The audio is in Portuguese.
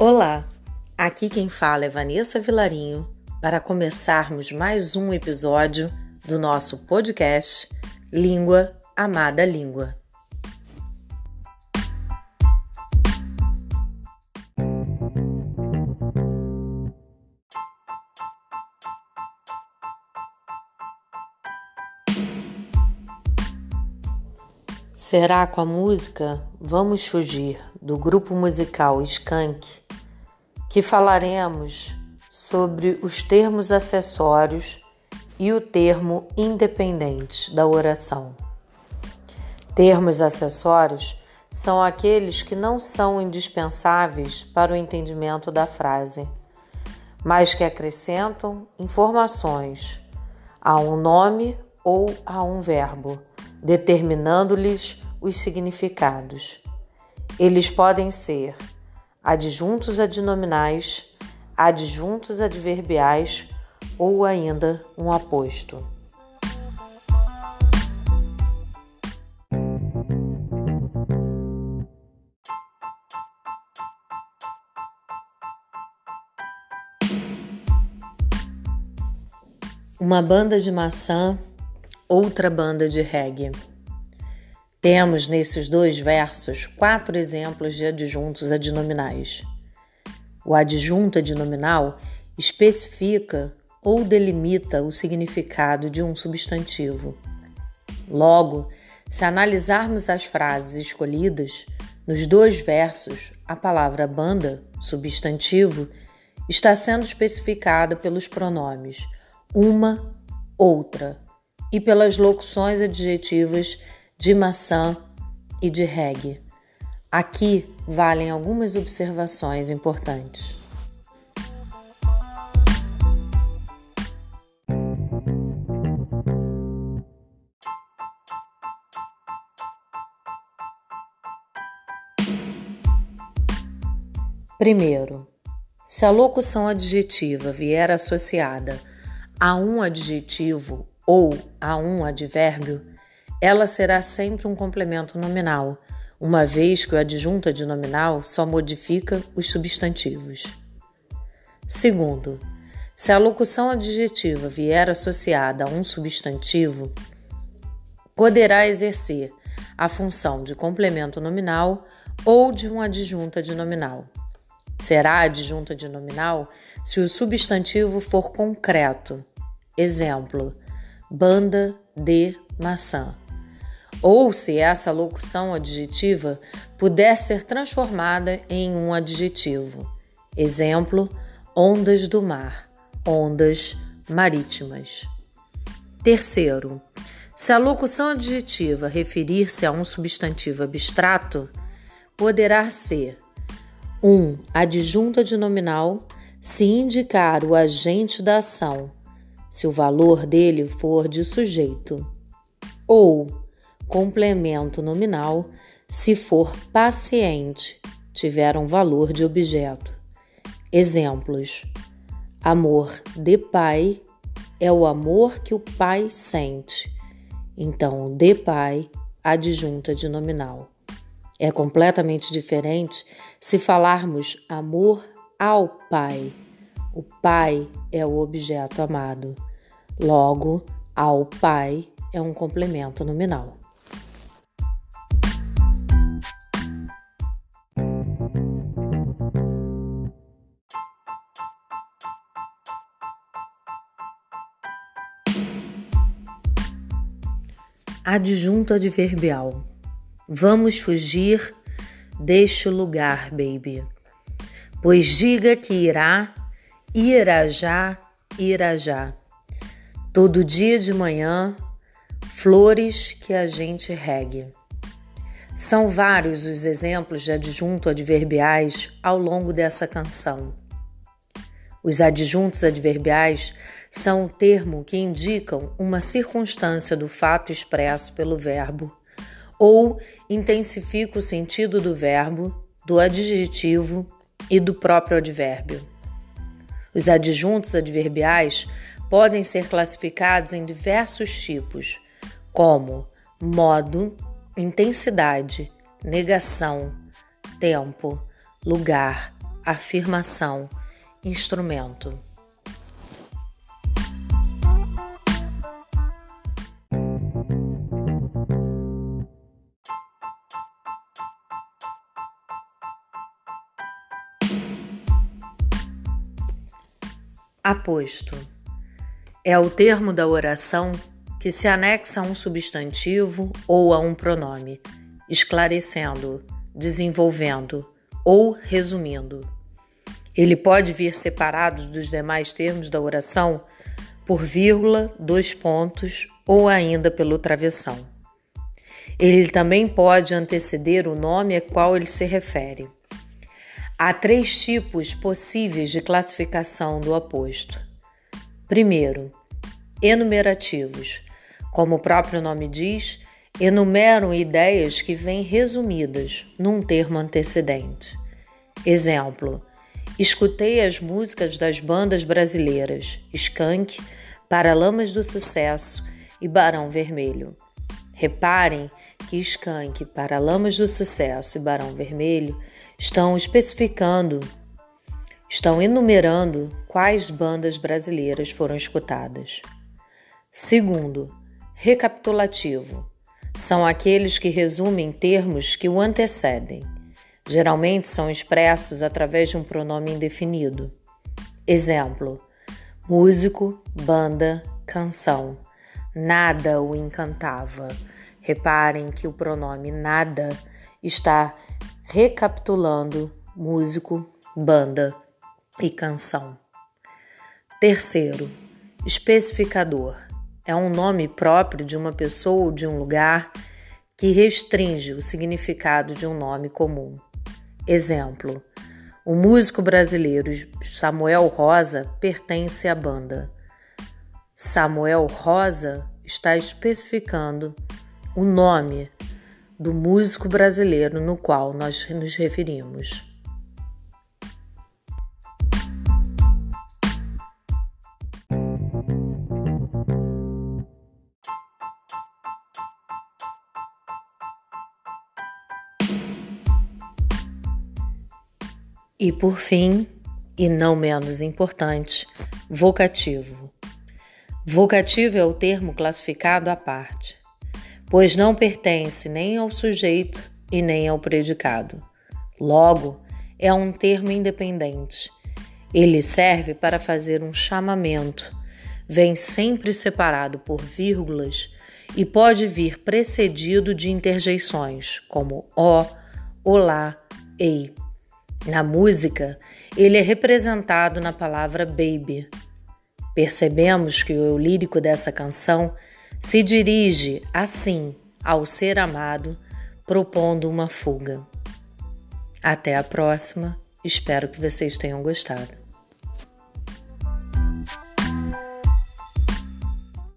Olá, aqui quem fala é Vanessa Vilarinho para começarmos mais um episódio do nosso podcast Língua Amada Língua. Será com a música Vamos Fugir, do grupo musical Skank, que falaremos sobre os termos acessórios e o termo independente da oração. Termos acessórios são aqueles que não são indispensáveis para o entendimento da frase, mas que acrescentam informações a um nome ou a um verbo determinando-lhes os significados. Eles podem ser adjuntos adnominais, adjuntos adverbiais ou ainda um aposto. Uma banda de maçã outra banda de reggae. Temos nesses dois versos quatro exemplos de adjuntos adnominais. O adjunto adnominal especifica ou delimita o significado de um substantivo. Logo, se analisarmos as frases escolhidas, nos dois versos, a palavra banda, substantivo, está sendo especificada pelos pronomes uma, outra e pelas locuções adjetivas de maçã e de reggae. Aqui valem algumas observações importantes. Primeiro, se a locução adjetiva vier associada a um adjetivo ou a um advérbio, ela será sempre um complemento nominal, uma vez que o adjunto adnominal só modifica os substantivos. Segundo, se a locução adjetiva vier associada a um substantivo, poderá exercer a função de complemento nominal ou de um adjunto adnominal. Será adjunto adnominal se o substantivo for concreto. Exemplo: banda de maçã. Ou se essa locução adjetiva puder ser transformada em um adjetivo. Exemplo: ondas do mar, ondas marítimas. Terceiro, se a locução adjetiva referir-se a um substantivo abstrato, poderá ser 1. Um, adjunta de nominal se indicar o agente da ação se o valor dele for de sujeito, ou complemento nominal se for paciente, tiver um valor de objeto. Exemplos: amor de pai é o amor que o pai sente. Então, de pai, adjunta de nominal. É completamente diferente se falarmos amor ao pai o pai é o objeto amado. Logo, ao pai é um complemento nominal. Adjunto adverbial. Vamos fugir deste lugar, baby. Pois diga que irá Irajá, Irajá. Todo dia de manhã, flores que a gente regue. São vários os exemplos de adjunto adverbiais ao longo dessa canção. Os adjuntos adverbiais são um termo que indicam uma circunstância do fato expresso pelo verbo ou intensifica o sentido do verbo, do adjetivo e do próprio advérbio. Os adjuntos adverbiais podem ser classificados em diversos tipos, como modo, intensidade, negação, tempo, lugar, afirmação, instrumento. Aposto é o termo da oração que se anexa a um substantivo ou a um pronome, esclarecendo, desenvolvendo ou resumindo. Ele pode vir separado dos demais termos da oração por vírgula, dois pontos ou ainda pelo travessão. Ele também pode anteceder o nome a qual ele se refere. Há três tipos possíveis de classificação do aposto. Primeiro, enumerativos. Como o próprio nome diz, enumeram ideias que vêm resumidas num termo antecedente. Exemplo: escutei as músicas das bandas brasileiras Skank, Paralamas do Sucesso e Barão Vermelho. Reparem que Skank, Paralamas do Sucesso e Barão Vermelho estão especificando, estão enumerando quais bandas brasileiras foram escutadas. Segundo, recapitulativo. São aqueles que resumem termos que o antecedem. Geralmente são expressos através de um pronome indefinido. Exemplo: músico, banda, canção. Nada o encantava. Reparem que o pronome nada está recapitulando músico, banda e canção. Terceiro, especificador. É um nome próprio de uma pessoa ou de um lugar que restringe o significado de um nome comum. Exemplo: o músico brasileiro Samuel Rosa pertence à banda. Samuel Rosa está especificando o nome do músico brasileiro no qual nós nos referimos. E por fim, e não menos importante, vocativo. Vocativo é o termo classificado à parte pois não pertence nem ao sujeito e nem ao predicado. Logo, é um termo independente. Ele serve para fazer um chamamento, vem sempre separado por vírgulas e pode vir precedido de interjeições, como ó, olá, ei. Na música, ele é representado na palavra baby. Percebemos que o eu lírico dessa canção se dirige, assim, ao ser amado, propondo uma fuga. Até a próxima, espero que vocês tenham gostado.